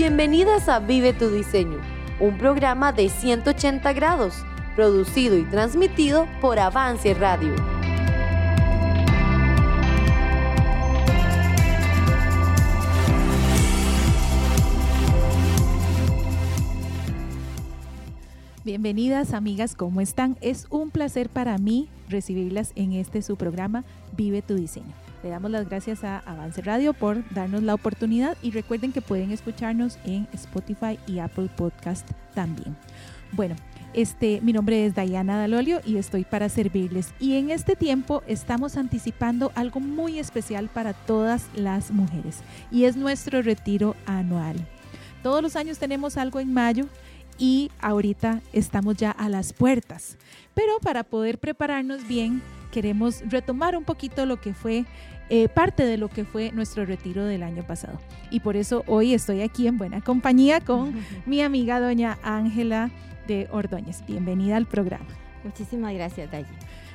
Bienvenidas a Vive tu Diseño, un programa de 180 grados, producido y transmitido por Avance Radio. Bienvenidas amigas, ¿cómo están? Es un placer para mí recibirlas en este su programa Vive tu diseño. Le damos las gracias a Avance Radio por darnos la oportunidad y recuerden que pueden escucharnos en Spotify y Apple Podcast también. Bueno, este, mi nombre es Diana Dalolio y estoy para servirles. Y en este tiempo estamos anticipando algo muy especial para todas las mujeres y es nuestro retiro anual. Todos los años tenemos algo en mayo y ahorita estamos ya a las puertas. Pero para poder prepararnos bien, queremos retomar un poquito lo que fue eh, parte de lo que fue nuestro retiro del año pasado. Y por eso hoy estoy aquí en buena compañía con mi amiga doña Ángela de Ordóñez. Bienvenida al programa. Muchísimas gracias, Dayi.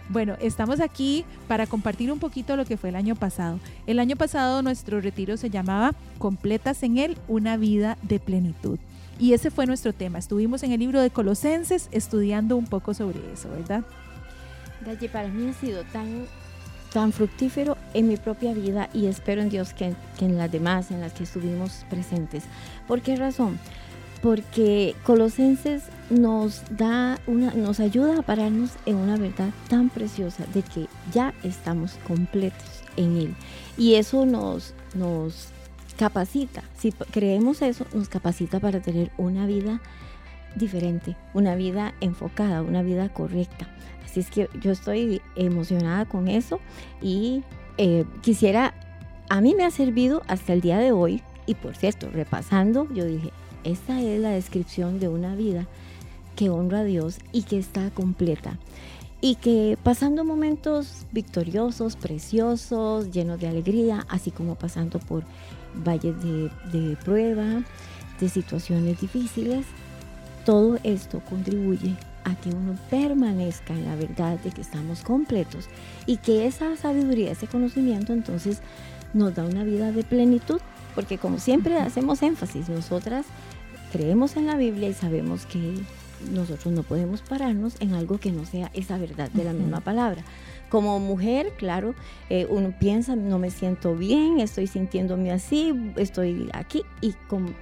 Bueno, estamos aquí para compartir un poquito lo que fue el año pasado. El año pasado nuestro retiro se llamaba Completas en él una vida de plenitud. Y ese fue nuestro tema. Estuvimos en el libro de Colosenses estudiando un poco sobre eso, ¿verdad? Dalle, para mí ha sido tan, tan fructífero en mi propia vida y espero en Dios que, en las demás, en las que estuvimos presentes. ¿Por qué razón? Porque Colosenses nos da una, nos ayuda a pararnos en una verdad tan preciosa de que ya estamos completos en Él. Y eso nos, nos capacita, si creemos eso, nos capacita para tener una vida diferente, una vida enfocada, una vida correcta. Así es que yo estoy emocionada con eso y eh, quisiera, a mí me ha servido hasta el día de hoy y por cierto, repasando, yo dije, esta es la descripción de una vida que honra a Dios y que está completa y que pasando momentos victoriosos, preciosos, llenos de alegría, así como pasando por valles de, prueba, de situaciones difíciles, todo esto contribuye a que uno permanezca en la verdad de que estamos completos y que esa sabiduría, ese conocimiento entonces nos da una vida de plenitud, porque como siempre hacemos énfasis, nosotras creemos en la Biblia y sabemos que nosotros no podemos pararnos en algo que no sea esa verdad de la misma palabra. Como mujer, claro, eh, uno piensa, no me siento bien, estoy sintiéndome así, estoy aquí, y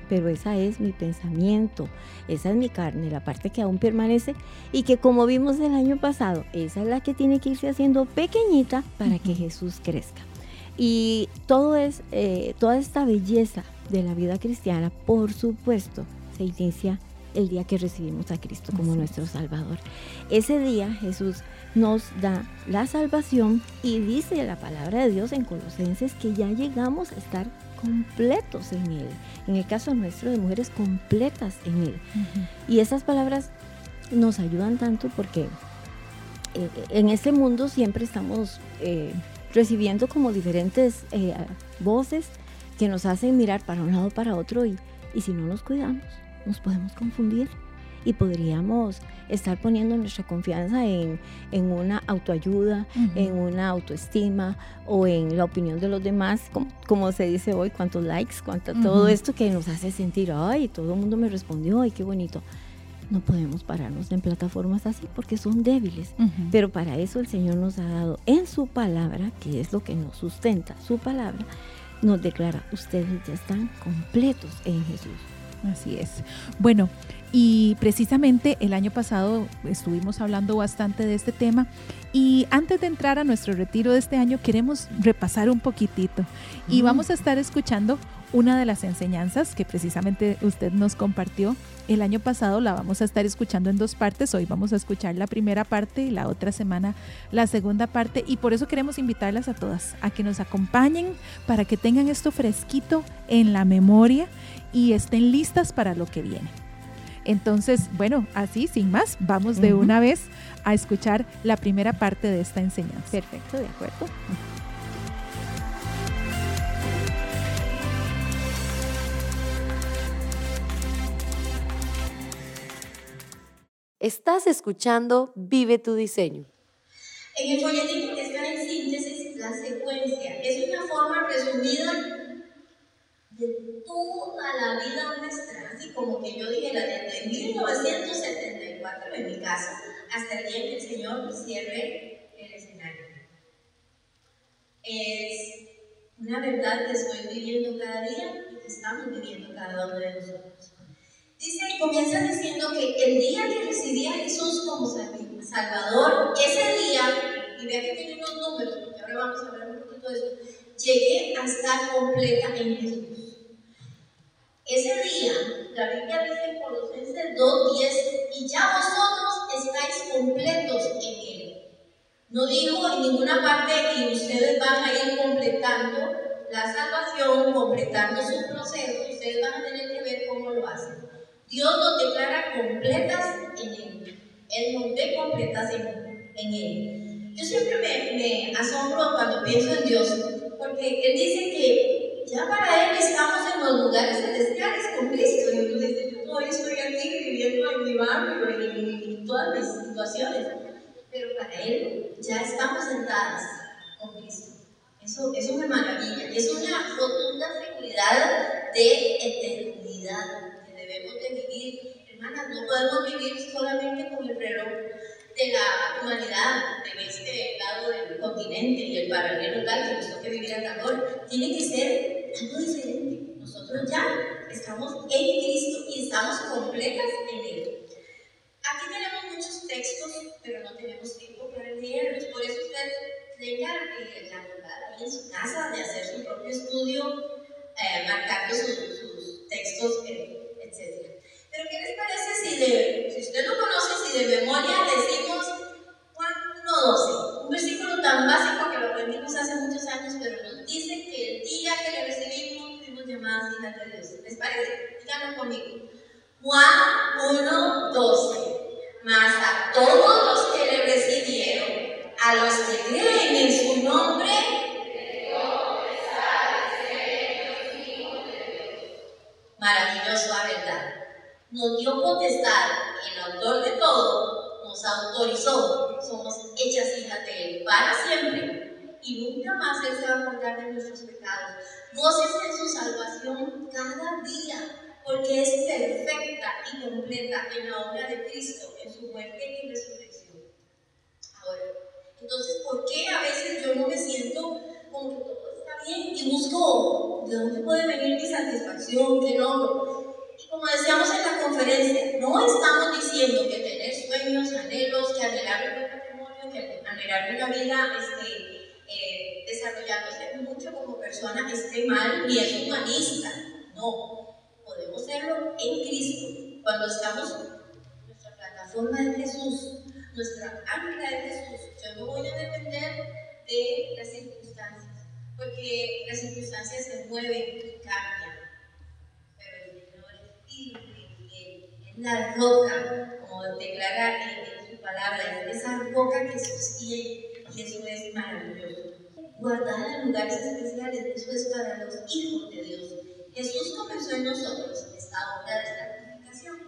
pero esa es mi pensamiento, esa es mi carne, la parte que aún permanece y que como vimos el año pasado, esa es la que tiene que irse haciendo pequeñita para que Jesús crezca. Y todo es, eh, toda esta belleza de la vida cristiana, por supuesto, se inicia el día que recibimos a Cristo como nuestro Salvador. Ese día Jesús nos da la salvación y dice la palabra de Dios en Colosenses que ya llegamos a estar completos en Él. En el caso nuestro de mujeres completas en Él. Y esas palabras nos ayudan tanto porque eh, en este mundo siempre estamos eh, recibiendo como diferentes eh, voces que nos hacen mirar para un lado para otro y, y si no nos cuidamos, nos podemos confundir y podríamos estar poniendo nuestra confianza en, una autoayuda, en una autoestima o en la opinión de los demás, como, se dice hoy, cuántos likes, cuánto, todo esto que nos hace sentir, ay, todo el mundo me respondió, ay, qué bonito. No podemos pararnos en plataformas así porque son débiles, pero para eso el Señor nos ha dado en su palabra, que es lo que nos sustenta, su palabra, nos declara, ustedes ya están completos en Jesús. Así es. Bueno, y precisamente el año pasado estuvimos hablando bastante de este tema y antes de entrar a nuestro retiro de este año queremos repasar un poquitito y vamos a estar escuchando una de las enseñanzas que precisamente usted nos compartió el año pasado. La vamos a estar escuchando en dos partes. Hoy vamos a escuchar la primera parte y la otra semana la segunda parte. Y por eso queremos invitarlas a todas a que nos acompañen para que tengan esto fresquito en la memoria y estén listas para lo que viene. Entonces, bueno, así, sin más, vamos de una vez a escuchar la primera parte de esta enseñanza. Perfecto, de acuerdo. Estás escuchando Vive tu diseño. En el folletín que está en síntesis, la secuencia es una forma resumida de toda la vida nuestra, como que yo dijera desde 1974 en mi casa hasta el día que el Señor cierre el escenario. Es una verdad que estoy viviendo cada día y que estamos viviendo cada uno de nosotros. Dice, comienza diciendo que el día que recibí a Jesús como Salvador, ese día, y vea que tiene unos números, porque ahora vamos a hablar un poquito de eso, llegué a estar completa en Jesús. Ese día, la Biblia dice en Colosenses 2.10, y ya vosotros estáis completos en Él. No digo en ninguna parte que ustedes van a ir completando la salvación, completando su proceso, ustedes van a tener que ver cómo lo hacen. Dios nos declara completas en Él. Él nos ve completas en, en Él. Yo siempre me, me asombro cuando pienso en Dios, porque Él dice que ya para Él estamos en los lugares celestiales con Cristo. Y entonces yo hoy estoy aquí viviendo en mi barrio en todas mis situaciones. Pero para Él ya estamos sentadas con Cristo. Eso, eso me maravilla. Es una rotunda seguridad de eternidad que debemos de vivir. Hermanas, no podemos vivir solamente con el reloj de la humanidad, de este lado del continente y el paralelo tal que nos toque vivir a calor, tiene que ser algo diferente. Nosotros ya estamos en Cristo y estamos completas en Él. Aquí tenemos muchos textos, pero no tenemos tiempo para leerlos. Por eso usted tenga eh, la verdad ahí en su casa de hacer su propio estudio, eh, marcando sus, sus textos, eh, etc. Pero ¿qué les parece si, de, si usted no conoce, si de memoria decimos 1.12? Un versículo tan básico que lo aprendimos hace muchos años, pero nos dice que el día que le recibimos fuimos llamadas hijas de Dios. ¿Les parece? Díganlo conmigo. Juan 1.12. Mas a todos los que le recibieron, a los que creen en su nombre, maravillosa verdad. Nos dio potestad, el autor de todo, nos autorizó, somos hechas hijas de Él para siempre y nunca más Él se va a acordar de nuestros pecados. Goces en su salvación cada día, porque es perfecta y completa en la obra de Cristo, en su muerte y resurrección. Ahora, entonces, ¿por qué a veces yo no me siento como que todo está bien y busco de dónde puede venir mi satisfacción, qué logro? Y como decíamos en la conferencia, no estamos diciendo que sueños, anhelos, que anhelar un matrimonio, que anhelar una vida este, eh, desarrollándose mucho como persona esté mal ni es humanista. No, podemos serlo en Cristo. Cuando estamos en nuestra plataforma de Jesús, nuestra ancla de Jesús, yo no voy a depender de las circunstancias, porque las circunstancias se mueven y cambian. Pero el Señor es firme es la roca, declara en, en su palabra, es esa roca que sostiene, y eso es maravilloso. Guardada en lugares especiales, eso es para los hijos de Dios. Jesús comenzó en nosotros esta obra de santificación.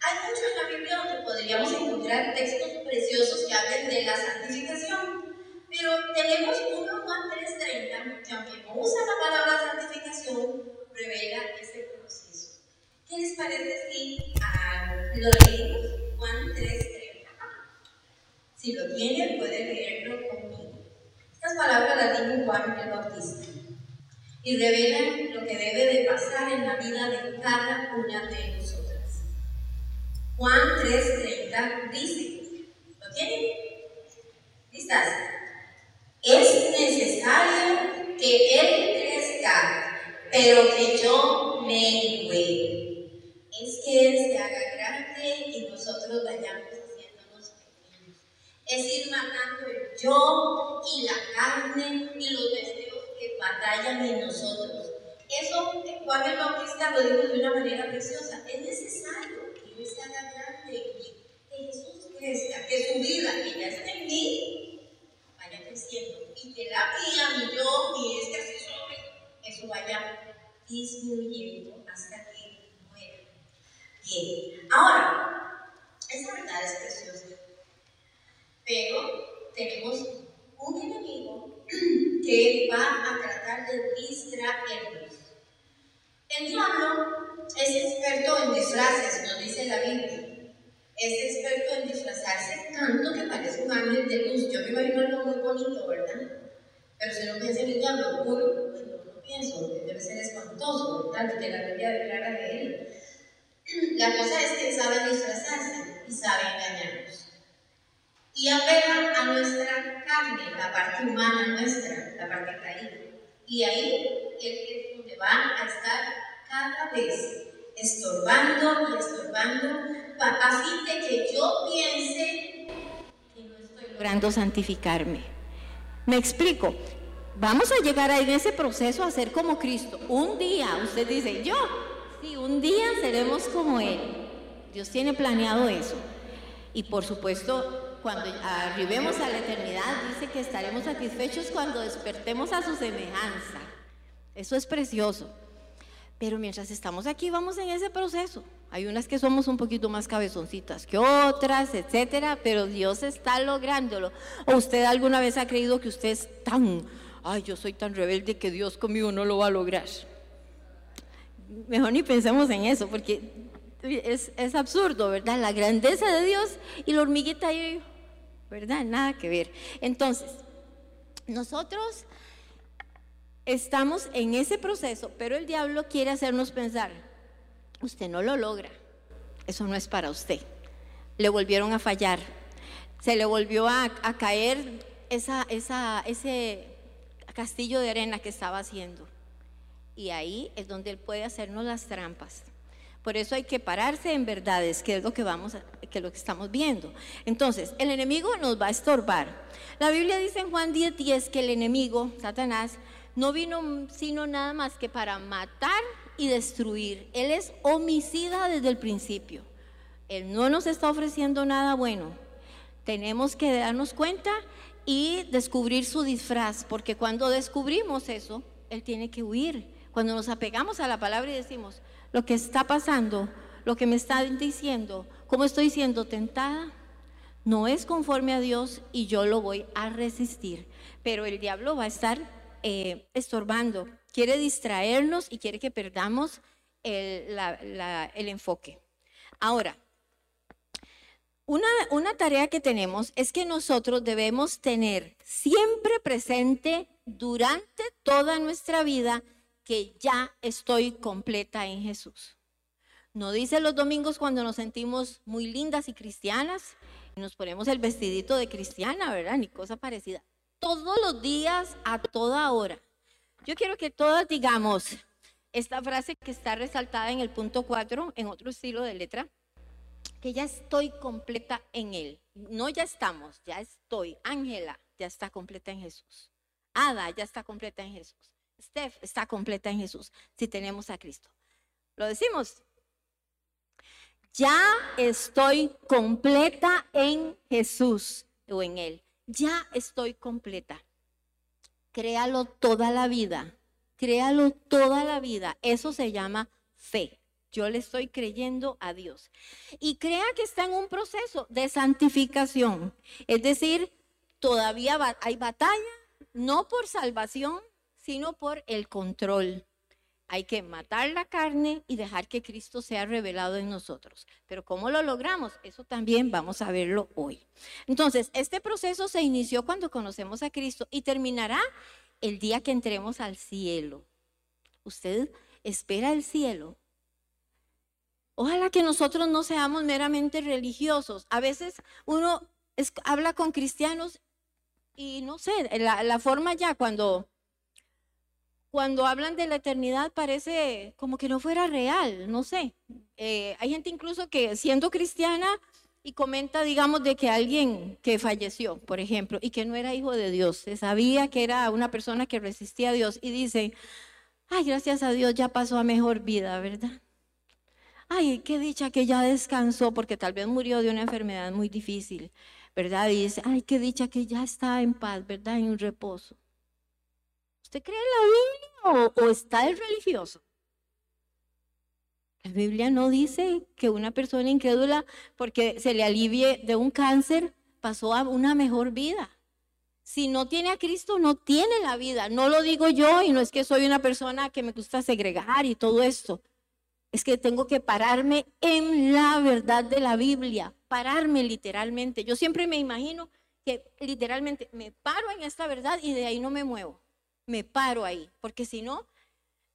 Hay mucho en la Biblia donde podríamos encontrar textos preciosos que hablen de la santificación, pero tenemos uno Juan 3.30 que aunque no usa la palabra santificación, revela ese proceso. ¿Qué les parece si ah, lo leemos? Juan 3.30. Si lo tienen, pueden leerlo conmigo. Estas palabras las dijo Juan el Bautista y revelan lo que debe de pasar en la vida de cada una de nosotras. Juan 3:30 dice, ¿lo tienen? ¿Listas? Es necesario que Él crezca, pero que yo mengue. Es que Él se haga grande y nosotros vayamos haciéndonos pequeños. Es ir matando el yo y la carne y los deseos que batallan en nosotros. Eso Juan el Bautista lo dijo de una manera preciosa. Es necesario que Él se haga grande que Jesús crezca, que su vida, que ya está en mí, vaya creciendo. Y que la mía, mi yo, mi este eso vaya disminuyendo hasta. Ahora, esa verdad es preciosa. Pero tenemos un enemigo que va a tratar de distraernos. El diablo es experto en disfraces, nos dice la Biblia. Es experto en disfrazarse tanto que parece un ángel de luz. Yo me imagino algo muy bonito, ¿verdad? Pero si no piensa en el diablo puro, pues no, pienso, debe ser espantoso, ¿verdad? Que la Biblia declara de él. La cosa es que sabe disfrazarse y sabe engañarnos. Y apela a nuestra carne, la parte humana nuestra, la parte caída. Y ahí es donde va a estar cada vez estorbando y estorbando a fin de que yo piense que no estoy logrando santificarme. Me explico. Vamos a llegar a en ese proceso a ser como Cristo. Un día, usted dice, yo, sí, un día seremos como Él. Dios tiene planeado eso. Y por supuesto, cuando arribemos a la eternidad, dice que estaremos satisfechos cuando despertemos a su semejanza. Eso es precioso. Pero mientras estamos aquí, vamos en ese proceso. Hay unas que somos un poquito más cabezoncitas que otras, etcétera, pero Dios está lográndolo. ¿O usted alguna vez ha creído que usted es tan, ay, yo soy tan rebelde que Dios conmigo no lo va a lograr? Mejor ni pensemos en eso, porque es, absurdo, ¿verdad? La grandeza de Dios y la hormiguita ahí, ¿verdad? Nada que ver. Entonces, nosotros estamos en ese proceso, pero el diablo quiere hacernos pensar, usted no lo logra, eso no es para usted. Le volvieron a fallar, se le volvió a, caer ese castillo de arena que estaba haciendo. Y ahí es donde él puede hacernos las trampas. Por eso hay que pararse en verdades, que es lo que vamos que lo que estamos viendo. Entonces, el enemigo nos va a estorbar. La Biblia dice en Juan 10:10 10 que el enemigo, Satanás, no vino sino nada más que para matar y destruir. Él es homicida desde el principio. Él no nos está ofreciendo nada bueno. Tenemos que darnos cuenta y descubrir su disfraz, porque cuando descubrimos eso, Él tiene que huir. Cuando nos apegamos a la palabra y decimos, lo que está pasando, lo que me están diciendo, cómo estoy siendo tentada, no es conforme a Dios y yo lo voy a resistir. Pero el diablo va a estar eh, estorbando, quiere distraernos y quiere que perdamos el, enfoque. Ahora, una, tarea que tenemos es que nosotros debemos tener siempre presente durante toda nuestra vida que ya estoy completa en Jesús. No dice los domingos cuando nos sentimos muy lindas y cristianas y nos ponemos el vestidito de cristiana, ¿verdad? Ni cosa parecida todos los días, a toda hora. Yo quiero que todas digamos esta frase que está resaltada en el punto 4, en otro estilo de letra, que ya estoy completa en Él. No ya estamos, ya estoy. Ángela ya está completa en Jesús. Ada ya está completa en Jesús. Steph está completa en Jesús, si tenemos a Cristo. Lo decimos. Ya estoy completa en Jesús o en Él ya estoy completa. Créalo toda la vida, créalo toda la vida. Eso se llama fe. Yo le estoy creyendo a Dios. Y crea que está en un proceso de santificación. Es decir, todavía hay batalla, no por salvación, sino por el control. Hay que matar la carne y dejar que Cristo sea revelado en nosotros. Pero ¿cómo lo logramos? Eso también vamos a verlo hoy. Entonces, este proceso se inició cuando conocemos a Cristo y terminará el día que entremos al cielo. Usted espera el cielo. Ojalá que nosotros no seamos meramente religiosos. A veces uno habla con cristianos y no sé, la, la forma ya cuando cuando hablan de la eternidad parece como que no fuera real, no sé. Eh, hay gente incluso que siendo cristiana y comenta, digamos, de que alguien que falleció, por ejemplo, y que no era hijo de Dios, se sabía que era una persona que resistía a Dios y dice, ay, gracias a Dios ya pasó a mejor vida, ¿verdad? Ay, qué dicha que ya descansó porque tal vez murió de una enfermedad muy difícil, ¿verdad? Y dice, ay, qué dicha que ya está en paz, ¿verdad? En un reposo. ¿Usted cree en la Biblia o, está el religioso? La Biblia no dice que una persona incrédula, porque se le alivie de un cáncer, pasó a una mejor vida. Si no tiene a Cristo, no tiene la vida. No lo digo yo y no es que soy una persona que me gusta segregar y todo esto. Es que tengo que pararme en la verdad de la Biblia, pararme literalmente. Yo siempre me imagino que literalmente me paro en esta verdad y de ahí no me muevo. Me paro ahí, porque si no,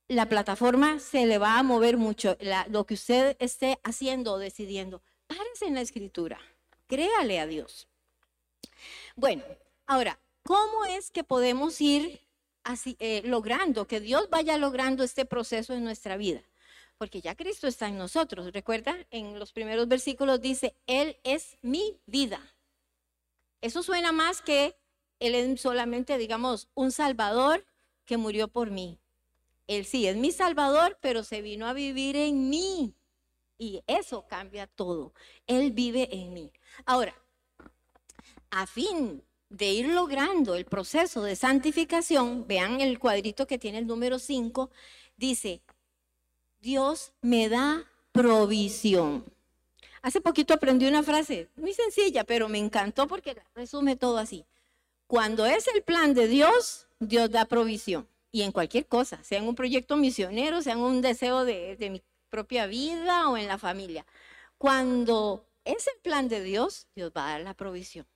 la plataforma se le va a mover mucho. lo que usted esté haciendo o decidiendo, párese en la escritura, créale a Dios. Bueno, ahora, ¿Cómo es que podemos ir así, eh, logrando, que Dios vaya logrando este proceso en nuestra vida? Porque ya Cristo está en nosotros. Recuerda, en los primeros versículos dice, Él es mi vida. Eso suena más que Él es solamente, digamos, un Salvador que murió por mí. Él sí es mi Salvador, pero se vino a vivir en mí. Y eso cambia todo. Él vive en mí. Ahora, a fin de ir logrando el proceso de santificación, vean el cuadrito que tiene el número 5, dice, Dios me da provisión. Hace poquito aprendí una frase muy sencilla, pero me encantó porque resume todo así. Cuando es el plan de Dios, Dios da provisión. Y en cualquier cosa, sea en un proyecto misionero, sea en un deseo de, de mi propia vida o en la familia. Cuando es el plan de Dios, Dios va a dar la provisión.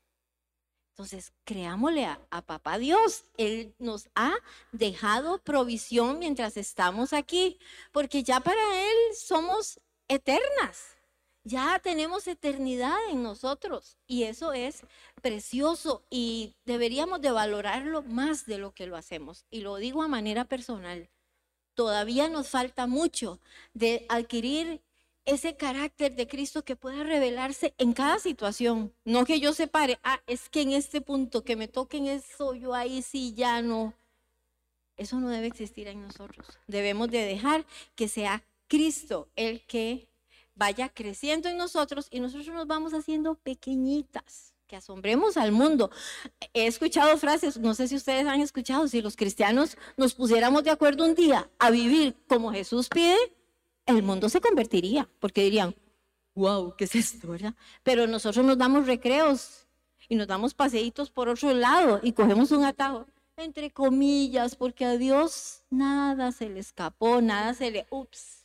Entonces, creámosle a, papá Dios. Él nos ha dejado provisión mientras estamos aquí, porque ya para Él somos eternas. Ya tenemos eternidad en nosotros y eso es precioso y deberíamos de valorarlo más de lo que lo hacemos. Y lo digo a manera personal. Todavía nos falta mucho de adquirir ese carácter de Cristo que pueda revelarse en cada situación. No que yo separe, ah, es que en este punto que me toquen eso, yo ahí sí ya no. Eso no debe existir en nosotros. Debemos de dejar que sea Cristo el que vaya creciendo en nosotros y nosotros nos vamos haciendo pequeñitas, que asombremos al mundo. He escuchado frases, no sé si ustedes han escuchado, si los cristianos nos pusiéramos de acuerdo un día a vivir como Jesús pide, el mundo se convertiría, porque dirían, wow, ¿qué es esto, verdad? Pero nosotros nos damos recreos y nos damos paseitos por otro lado y cogemos un atajo, entre comillas, porque a Dios nada se le escapó, nada se le, ups,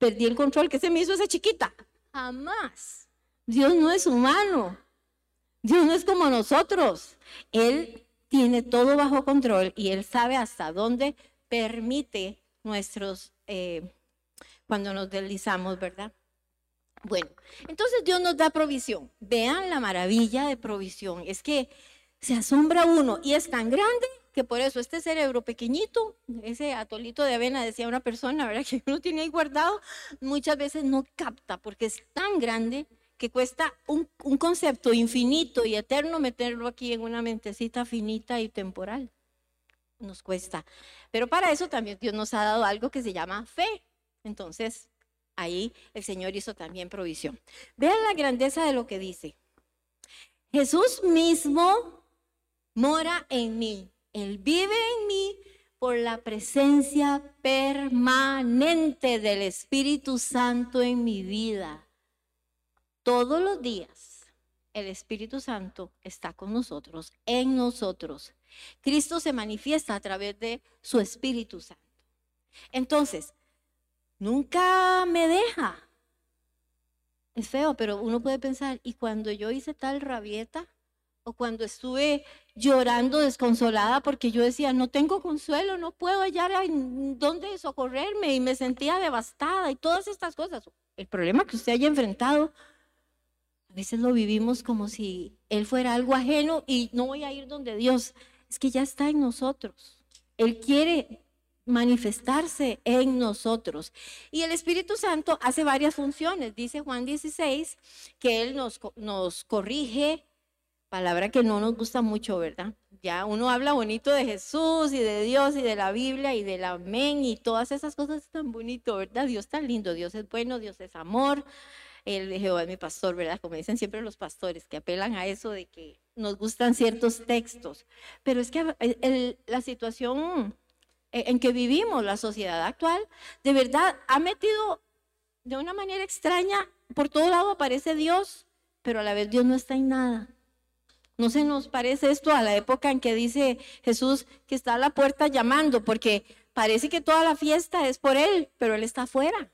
perdí el control que se me hizo esa chiquita. Jamás. Dios no es humano. Dios no es como nosotros. Él tiene todo bajo control y Él sabe hasta dónde permite nuestros... Eh, cuando nos deslizamos, ¿verdad? Bueno, entonces Dios nos da provisión. Vean la maravilla de provisión. Es que se asombra uno y es tan grande que por eso este cerebro pequeñito, ese atolito de avena, decía una persona, ¿verdad? Que uno tiene ahí guardado, muchas veces no capta porque es tan grande que cuesta un, un concepto infinito y eterno meterlo aquí en una mentecita finita y temporal. Nos cuesta. Pero para eso también Dios nos ha dado algo que se llama fe. Entonces, ahí el Señor hizo también provisión. Vean la grandeza de lo que dice. Jesús mismo mora en mí. Él vive en mí por la presencia permanente del Espíritu Santo en mi vida. Todos los días el Espíritu Santo está con nosotros, en nosotros. Cristo se manifiesta a través de su Espíritu Santo. Entonces, nunca me deja. Es feo, pero uno puede pensar, ¿y cuando yo hice tal rabieta? O cuando estuve llorando desconsolada porque yo decía, no tengo consuelo, no puedo hallar dónde socorrerme y me sentía devastada y todas estas cosas. El problema que usted haya enfrentado, a veces lo vivimos como si Él fuera algo ajeno y no voy a ir donde Dios. Es que ya está en nosotros. Él quiere manifestarse en nosotros. Y el Espíritu Santo hace varias funciones. Dice Juan 16 que Él nos, nos corrige, palabra que no nos gusta mucho, ¿verdad? Ya uno habla bonito de Jesús y de Dios y de la Biblia y del amén y todas esas cosas tan bonito, ¿verdad? Dios tan lindo, Dios es bueno, Dios es amor. El Jehová es mi pastor, ¿verdad? Como dicen siempre los pastores, que apelan a eso de que nos gustan ciertos textos. Pero es que la situación e, en que vivimos, la sociedad actual, de verdad ha metido de una manera extraña, por todo lado aparece Dios, pero a la vez Dios no está en nada. ¿No se nos parece esto a la época en que dice Jesús que está a la puerta llamando? Porque parece que toda la fiesta es por Él, pero Él está afuera.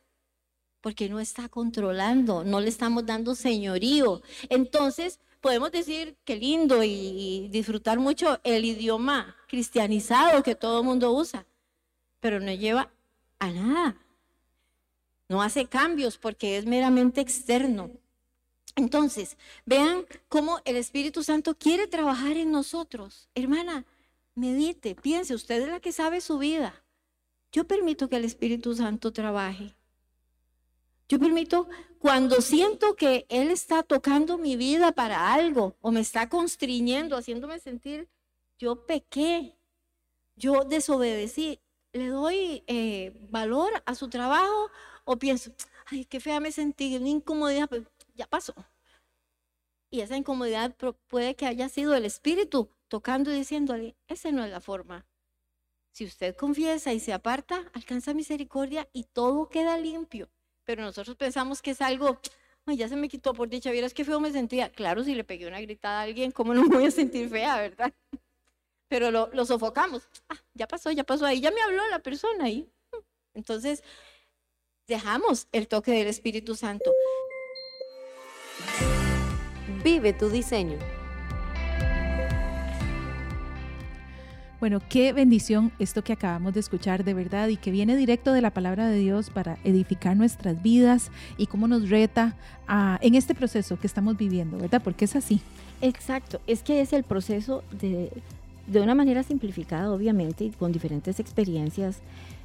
Porque no está controlando, no le estamos dando señorío. Entonces, podemos decir que lindo y, disfrutar mucho el idioma cristianizado que todo el mundo usa, pero no lleva a nada. No hace cambios porque es meramente externo. Entonces, vean cómo el Espíritu Santo quiere trabajar en nosotros. Hermana, medite, piense, usted es la que sabe su vida. Yo permito que el Espíritu Santo trabaje. Yo permito cuando siento que Él está tocando mi vida para algo o me está constriñendo, haciéndome sentir, yo pequé, yo desobedecí, le doy eh, valor a su trabajo o pienso, ay, qué fea me sentí, una incomodidad, ya pasó. Y esa incomodidad puede que haya sido el espíritu tocando y diciéndole, esa no es la forma. Si usted confiesa y se aparta, alcanza misericordia y todo queda limpio. Pero nosotros pensamos que es algo, ay, ya se me quitó por dicha, vieras qué feo me sentía. Claro, si le pegué una gritada a alguien, ¿cómo no me voy a sentir fea, verdad? Pero lo, sofocamos. Ah, ya pasó, ya pasó ahí, ya me habló la persona ahí. Entonces, dejamos el toque del Espíritu Santo. Vive tu diseño. Bueno, qué bendición esto que acabamos de escuchar de verdad y que viene directo de la palabra de Dios para edificar nuestras vidas y cómo nos reta en este proceso que estamos viviendo, ¿verdad? Porque es así. Exacto, es que es el proceso de, de una manera simplificada, obviamente, y con diferentes experiencias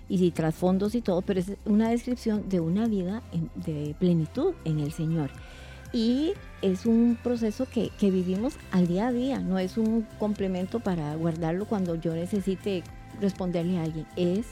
y trasfondos y todo, pero es una descripción de una vida de plenitud en el Señor. Y es un proceso que, vivimos al día a día, no es un complemento para guardarlo cuando yo necesite responderle a alguien, es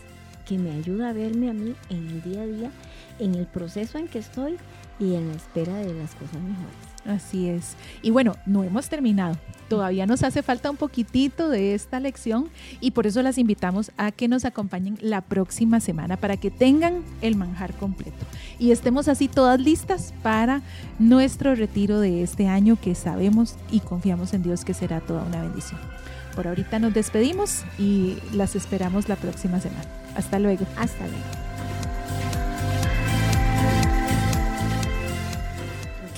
que me ayuda a verme a mí en el día a día, en el proceso en que estoy y en la espera de las cosas mejores. Así es. Y bueno, no hemos terminado. Todavía nos hace falta un poquitito de esta lección y por eso las invitamos a que nos acompañen la próxima semana para que tengan el manjar completo y estemos así todas listas para nuestro retiro de este año que sabemos y confiamos en Dios que será toda una bendición. Por ahorita nos despedimos y las esperamos la próxima semana. Hasta luego. Hasta luego.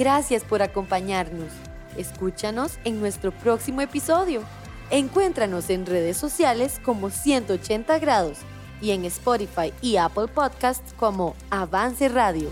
Gracias por acompañarnos. Escúchanos en nuestro próximo episodio. Encuéntranos en redes sociales como 180 grados y en Spotify y Apple Podcasts como Avance Radio.